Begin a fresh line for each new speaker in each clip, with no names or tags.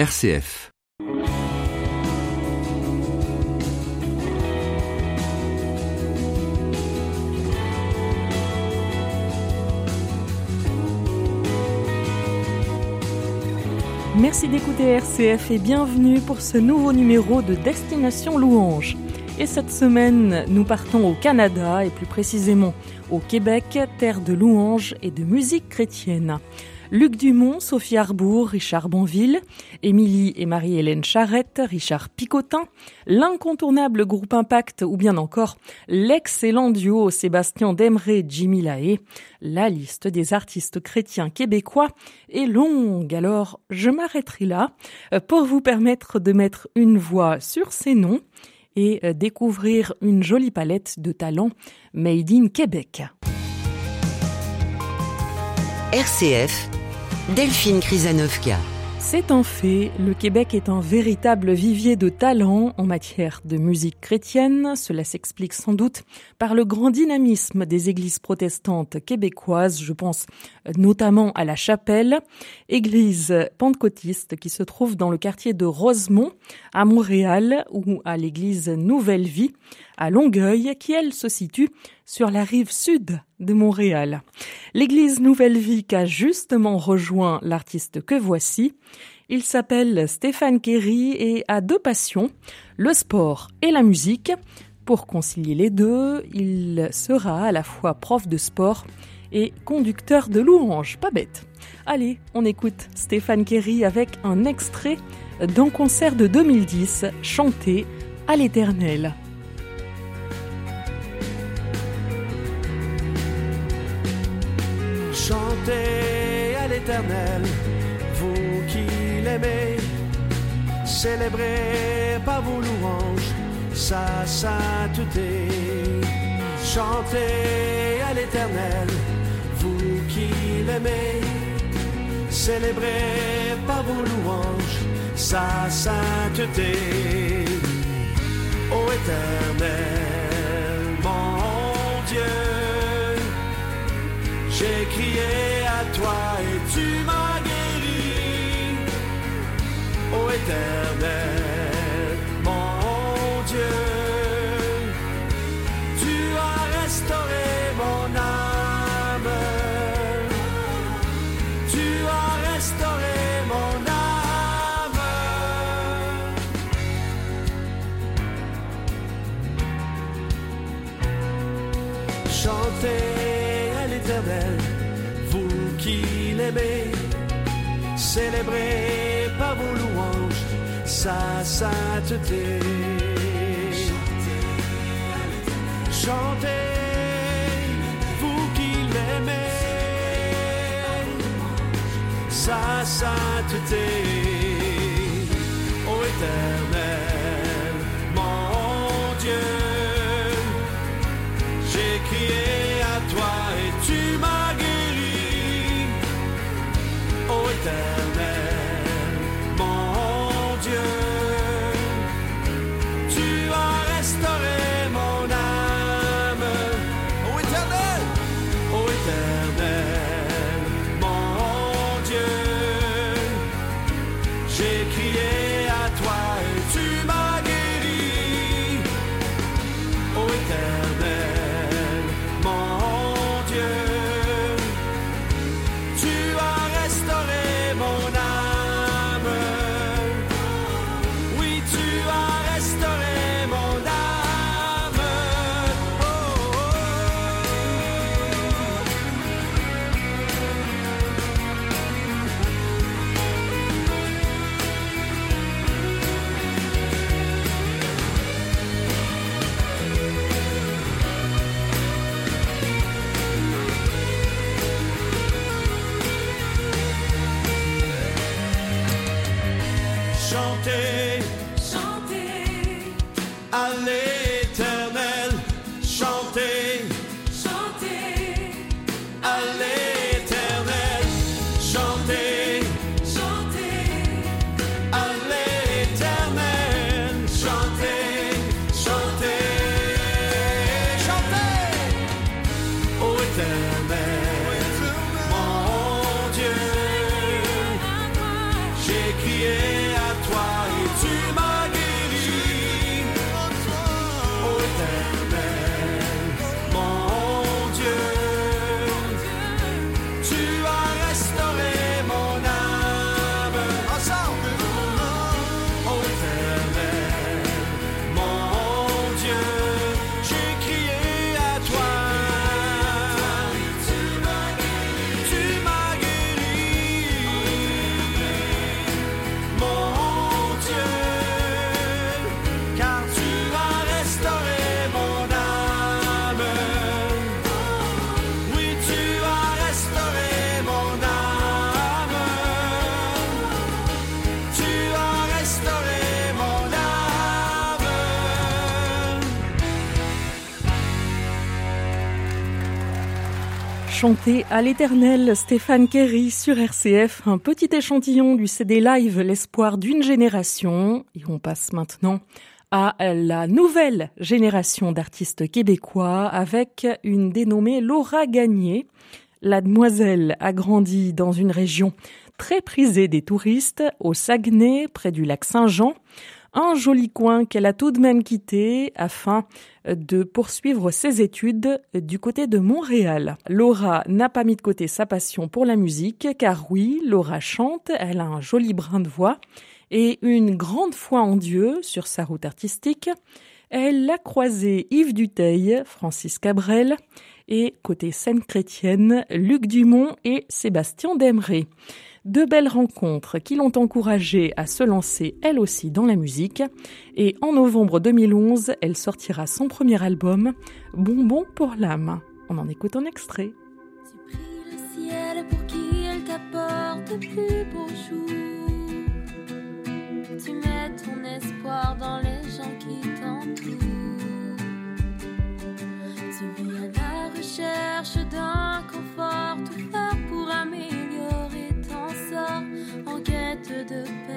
RCF.
Merci d'écouter RCF et bienvenue pour ce nouveau numéro de Destination Louange. Et cette semaine, nous partons au Canada et plus précisément au Québec, terre de louange et de musique chrétienne. Luc Dumont, Sophie Arbour, Richard Bonville, Émilie et Marie-Hélène Charrette, Richard Picotin, l'incontournable groupe Impact ou bien encore l'excellent duo Sébastien Demré, Jimmy Lahaye. La liste des artistes chrétiens québécois est longue, alors je m'arrêterai là euh, pour vous permettre de mettre une voix sur ces noms et euh, découvrir une jolie palette de talents made in Québec.
RCF Delphine Krizanovka.
C'est un fait, le Québec est un véritable vivier de talents en matière de musique chrétienne. Cela s'explique sans doute par le grand dynamisme des églises protestantes québécoises. Je pense notamment à la Chapelle, église pentecôtiste qui se trouve dans le quartier de Rosemont à Montréal ou à l'église Nouvelle Vie à Longueuil qui elle se situe sur la rive sud de Montréal. L'église Nouvelle Vie a justement rejoint l'artiste que voici. Il s'appelle Stéphane Kerry et a deux passions, le sport et la musique. Pour concilier les deux, il sera à la fois prof de sport et conducteur de louange. Pas bête. Allez, on écoute Stéphane Kerry avec un extrait d'un concert de 2010 chanté à l'éternel.
Chantez à l'éternel, vous qui l'aimez, célébrez par vos louanges sa sainteté. Chantez à l'éternel, vous qui l'aimez, célébrez par vos louanges sa sainteté. Ô éternel, j'ai crié à toi et tu m'as guéri. Ô éternel, mon Dieu, tu as restauré mon âme. Tu as restauré mon âme. Chantez à l'éternel, l'aimez, célébrez par vos louanges sa sainteté. Chantez, vous qui l'aimez, sa sainteté. Ô éternel, Ô à l'éternel,
Chanter à l'éternel Stéphane Kerry sur RCF, un petit échantillon du CD live L'espoir d'une génération. Et on passe maintenant à la nouvelle génération d'artistes québécois avec une dénommée Laura Gagné. La demoiselle a grandi dans une région très prisée des touristes, au Saguenay, près du lac Saint-Jean. Un joli coin qu'elle a tout de même quitté afin de poursuivre ses études du côté de Montréal. Laura n'a pas mis de côté sa passion pour la musique, car oui, Laura chante, elle a un joli brin de voix et une grande foi en Dieu sur sa route artistique. Elle a croisé Yves Duteil, Francis Cabrel et côté scène chrétienne, Luc Dumont et Sébastien Demré. Deux belles rencontres qui l'ont encouragée à se lancer elle aussi dans la musique. Et en novembre 2011, elle sortira son premier album, Bonbon pour l'âme. On en écoute un extrait.
Tu pries le ciel pour qu'il t'apporte plus beaux jours. Tu mets ton espoir dans les gens qui t'entourent. Tu viens à la recherche d'un confort, tout faire de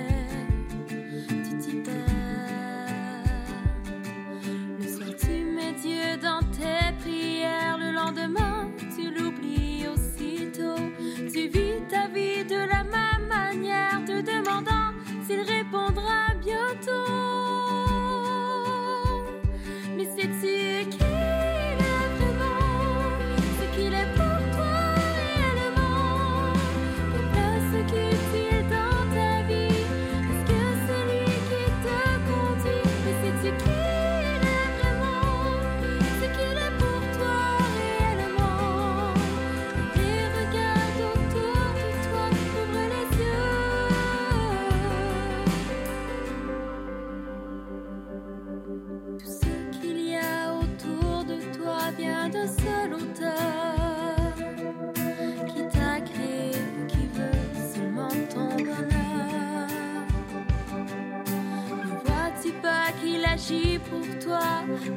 agit pour toi,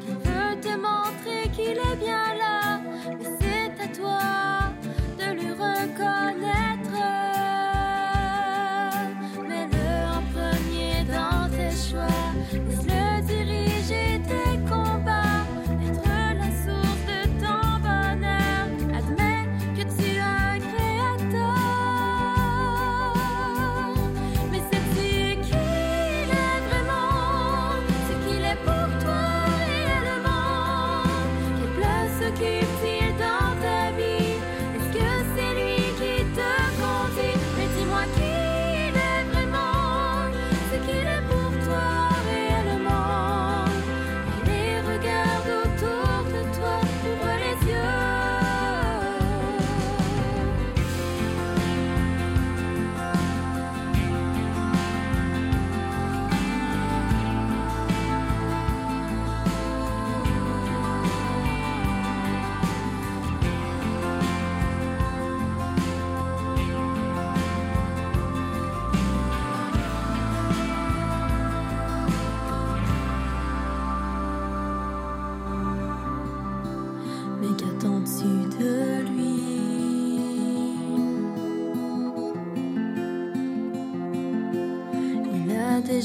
qu'il veut te montrer qu'il est bien là,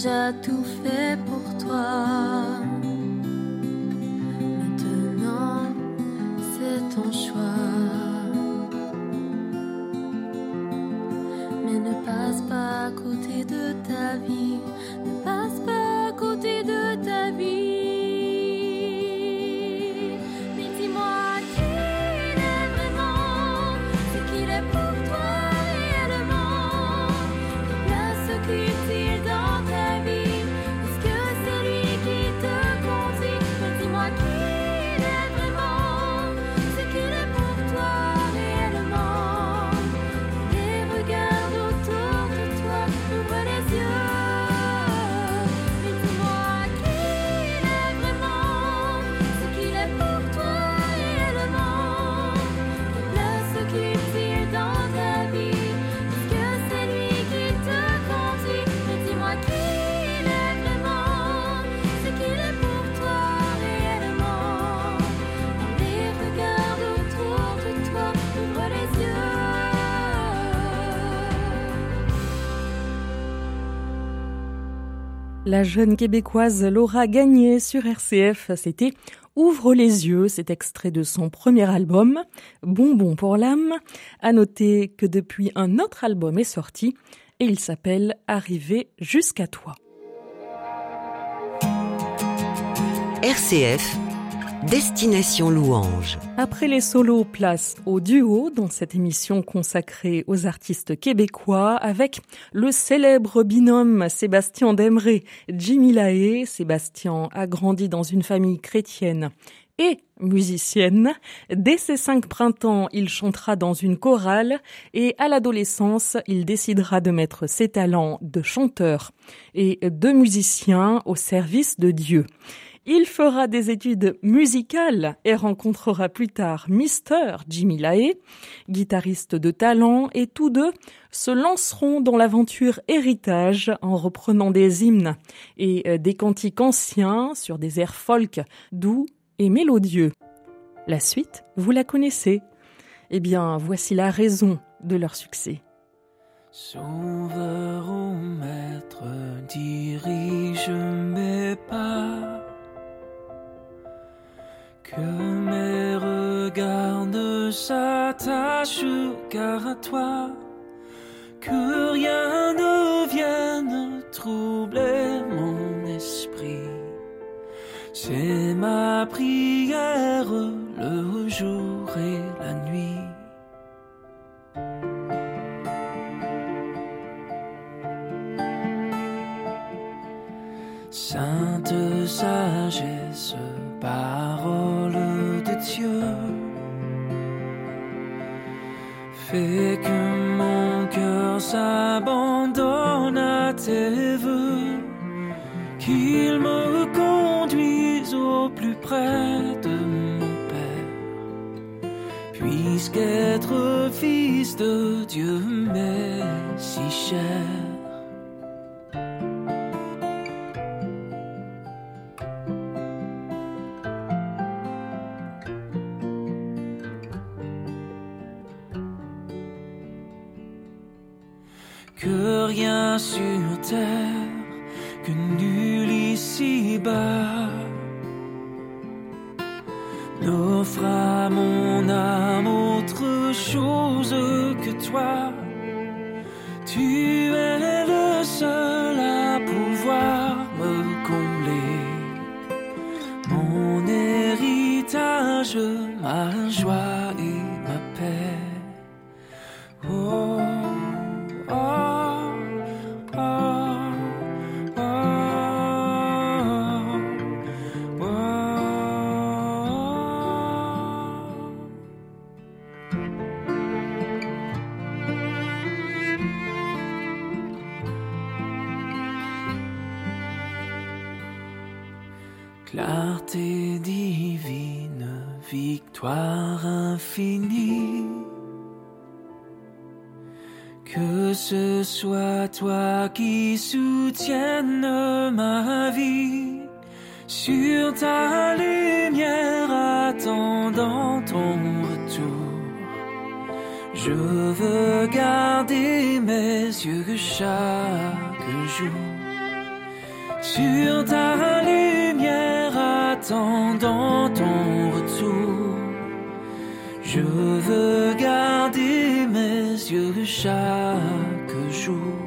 déjà tout fait pour toi.
La jeune québécoise Laura Gagné sur RCF, c'était Ouvre les yeux, cet extrait de son premier album, Bonbon pour l'âme. À noter que depuis un autre album est sorti et il s'appelle Arriver jusqu'à toi.
RCF, Destination Louange.
Après les solos, place au duo dans cette émission consacrée aux artistes québécois avec le célèbre binôme Sébastien Demré, Jimmy Lahaye. Sébastien a grandi dans une famille chrétienne et musicienne. Dès ses cinq printemps, il chantera dans une chorale et à l'adolescence, il décidera de mettre ses talents de chanteur et de musicien au service de Dieu. Il fera des études musicales et rencontrera plus tard Mister Jimmy Lahaye, guitariste de talent, et tous deux se lanceront dans l'aventure héritage en reprenant des hymnes et euh, des cantiques anciens sur des airs folk doux et mélodieux. La suite, vous la connaissez. Eh bien, voici la raison de leur succès.
Que mes regards ne s'attachent qu'à toi. Que rien ne vienne troubler mon esprit. C'est ma prière le jour et la nuit. Sainte sagesse, parole fais que mon cœur s'abandonne à tes voeux, qu'il me conduise au plus près de mon Père, puisqu'être fils de Dieu m'est si cher. Héritage, ma joie toi qui soutienne ma vie sur ta lumière attendant ton retour. Je veux garder mes yeux chaque jour sur ta lumière attendant ton retour. Je veux garder mes yeux chaque jour.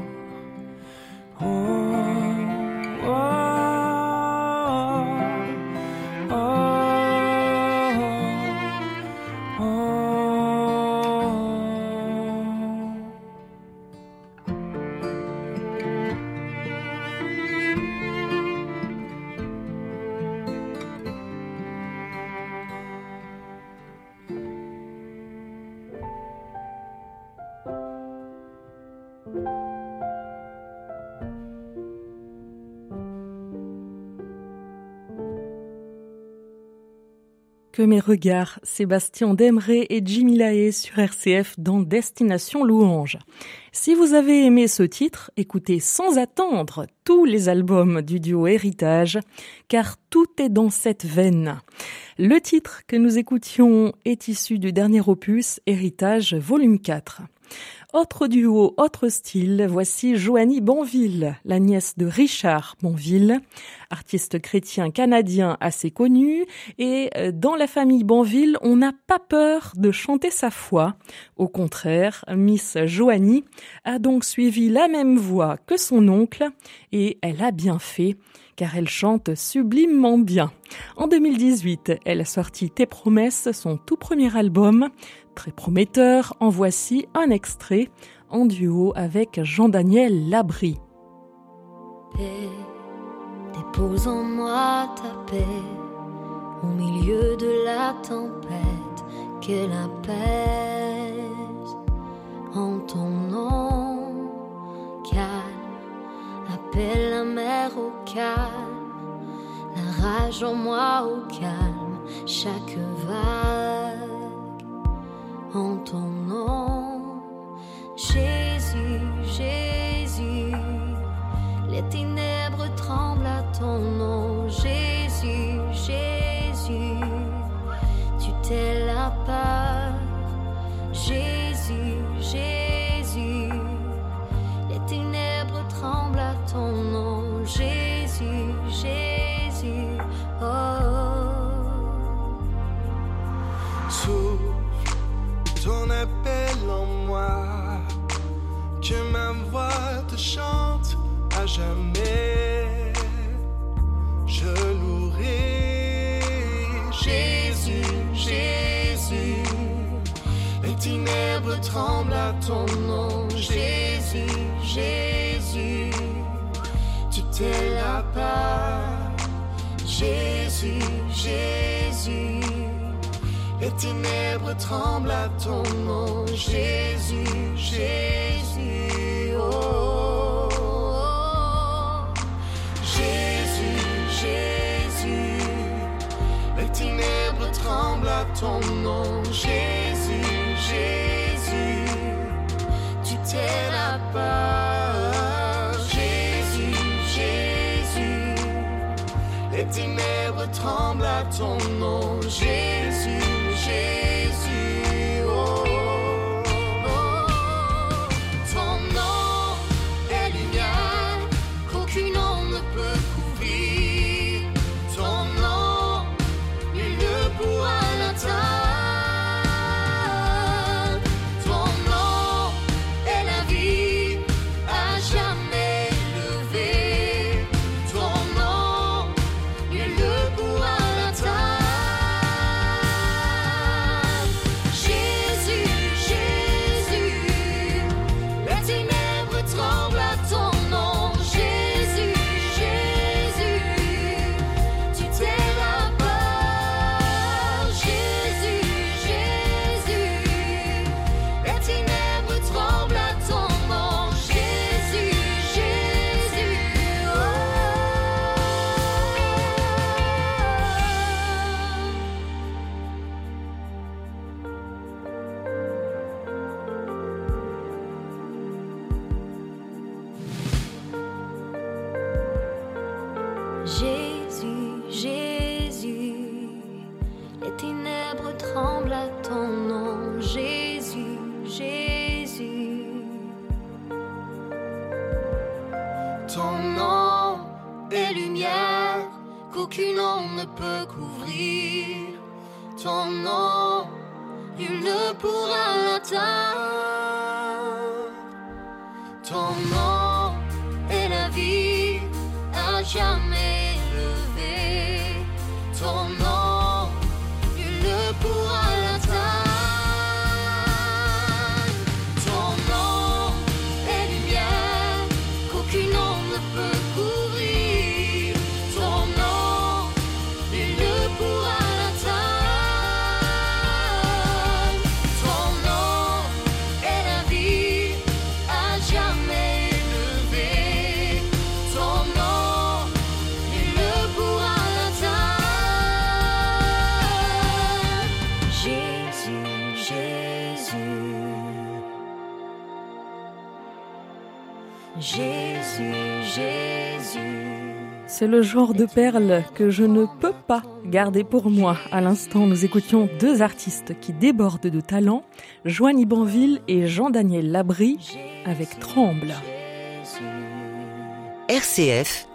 Que mes regards, Sébastien Demré et Jimmy Lahaye sur RCF dans Destination Louange. Si vous avez aimé ce titre, écoutez sans attendre tous les albums du duo Héritage, car tout est dans cette veine. Le titre que nous écoutions est issu du dernier opus Héritage volume 4. Autre duo, autre style, voici Joanie Bonville, la nièce de Richard Bonville, artiste chrétien canadien assez connu, et euh, dans la famille Bonville, on n'a pas peur de chanter sa foi. Au contraire, Miss Joanie a donc suivi la même voie que son oncle, et elle a bien fait car elle chante sublimement bien. En 2018, elle a sorti Tes promesses, son tout premier album, très prometteur. En voici un extrait en duo avec Jean-Daniel Labry.
Paix, dépose en moi ta paix au milieu de la tempête qu'elle apaise en ton nom calme appelle la mer au calme la rage en moi au calme chaque vague en ton nom Jésus Jésus les ténèbres tremblent à ton nom, Jésus, Jésus. Tu t'es
voix te chante à jamais. Je louerai Jésus, Jésus. Les ténèbres tremblent à ton nom, Jésus, Jésus. Tu t'es la part, Jésus, Jésus. Les ténèbres tremblent à ton nom, Jésus, Jésus. Ton nom, Jésus, Jésus. Tu t'es la Jésus, Jésus. Les ténèbres tremblent à ton nom, Jésus.
C'est le genre de perle que je ne peux pas garder pour moi. À l'instant, nous écoutions deux artistes qui débordent de talent, Joanny Banville et Jean-Daniel Labry, avec Tremble.
RCF,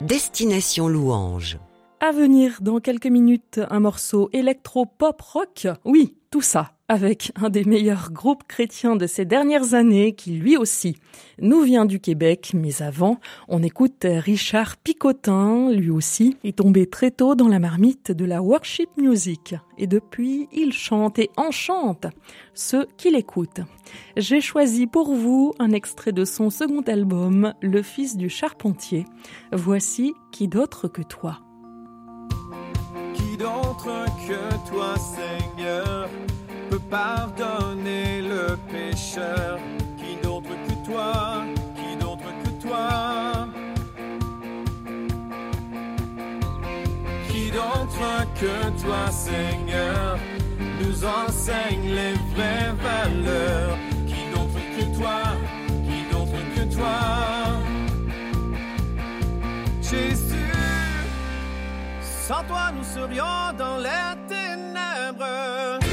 Destination Louange.
À venir dans quelques minutes, un morceau électro-pop rock. Oui, tout ça avec un des meilleurs groupes chrétiens de ces dernières années qui lui aussi nous vient du Québec, mais avant, on écoute Richard Picotin, lui aussi est tombé très tôt dans la marmite de la worship music et depuis, il chante et enchante ceux qui l'écoutent. J'ai choisi pour vous un extrait de son second album, Le fils du charpentier. Voici Qui d'autre que toi?
Qui d'autre que toi, Seigneur, pardonner le pécheur. Qui d'autre que toi Qui d'autre que toi? Qui d'autre que toi, Seigneur, nous enseigne les vraies valeurs. Qui d'autre que toi Qui d'autre que toi? Jésus sans toi, nous serions dans les ténèbres.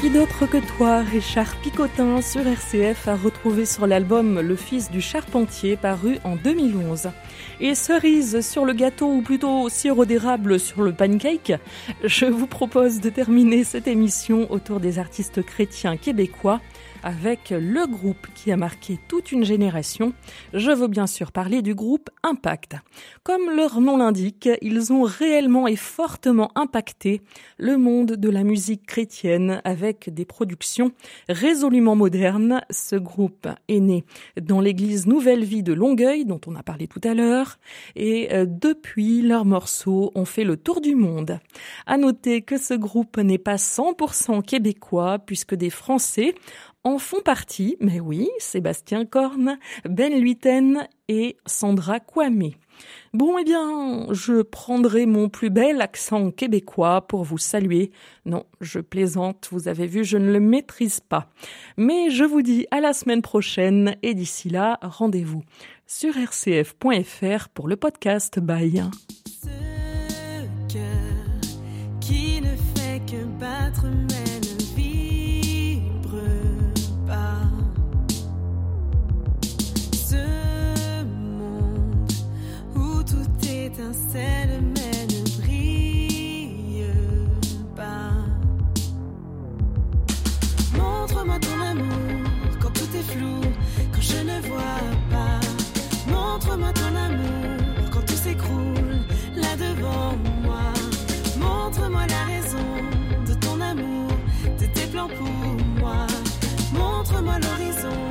Qui d'autre que toi,
Richard Picotin sur RCF a retrouvé sur l'album Le fils du charpentier paru en 2011. Et cerise sur le gâteau ou plutôt sirop d'érable sur le pancake, je vous propose de terminer cette émission autour des artistes chrétiens québécois avec le groupe qui a marqué toute une génération. Je veux bien sûr parler du groupe Impact. Comme leur nom l'indique, ils ont réellement et fortement impacté le monde de la musique chrétienne avec des productions résolument modernes. Ce groupe est né dans l'église Nouvelle Vie de Longueuil, dont on a parlé tout à l'heure, et euh, depuis, leurs morceaux ont fait le tour du monde. À noter que ce groupe n'est pas 100% québécois, puisque des Français en font partie, mais oui, Sébastien Korn, Ben Luiten et Sandra Kwame. Bon, eh bien, je prendrai mon plus bel accent québécois pour vous saluer. Non, je plaisante, vous avez vu, je ne le maîtrise pas. Mais je vous dis à la semaine prochaine et d'ici là, rendez-vous sur rcf.fr pour le podcast Bye.
vois pas. Montre-moi ton amour quand tout s'écroule là devant moi. Montre-moi la raison de ton amour, de tes plans pour moi. Montre-moi l'horizon.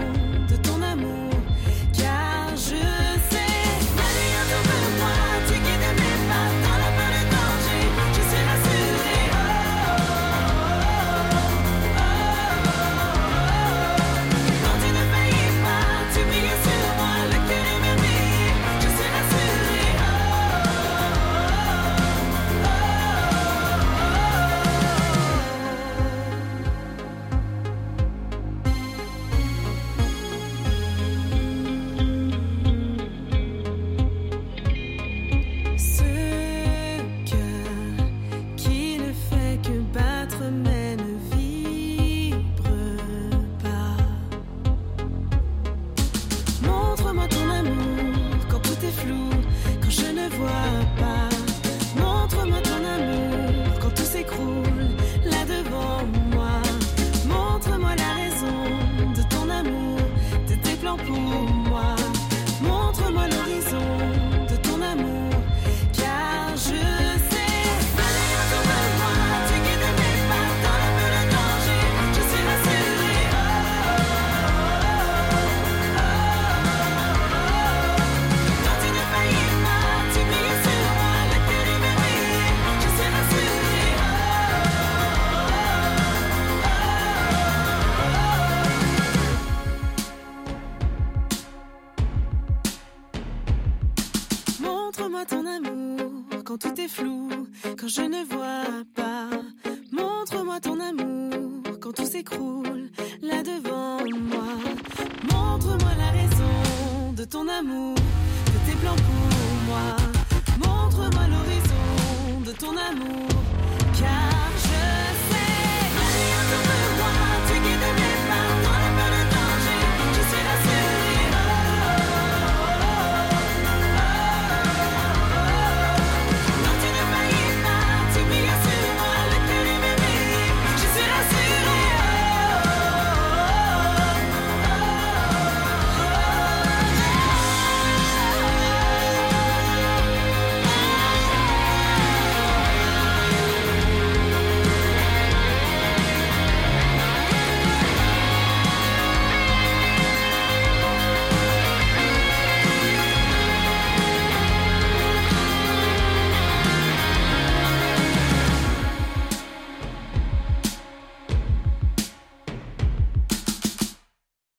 tout est flou. Quand je ne vois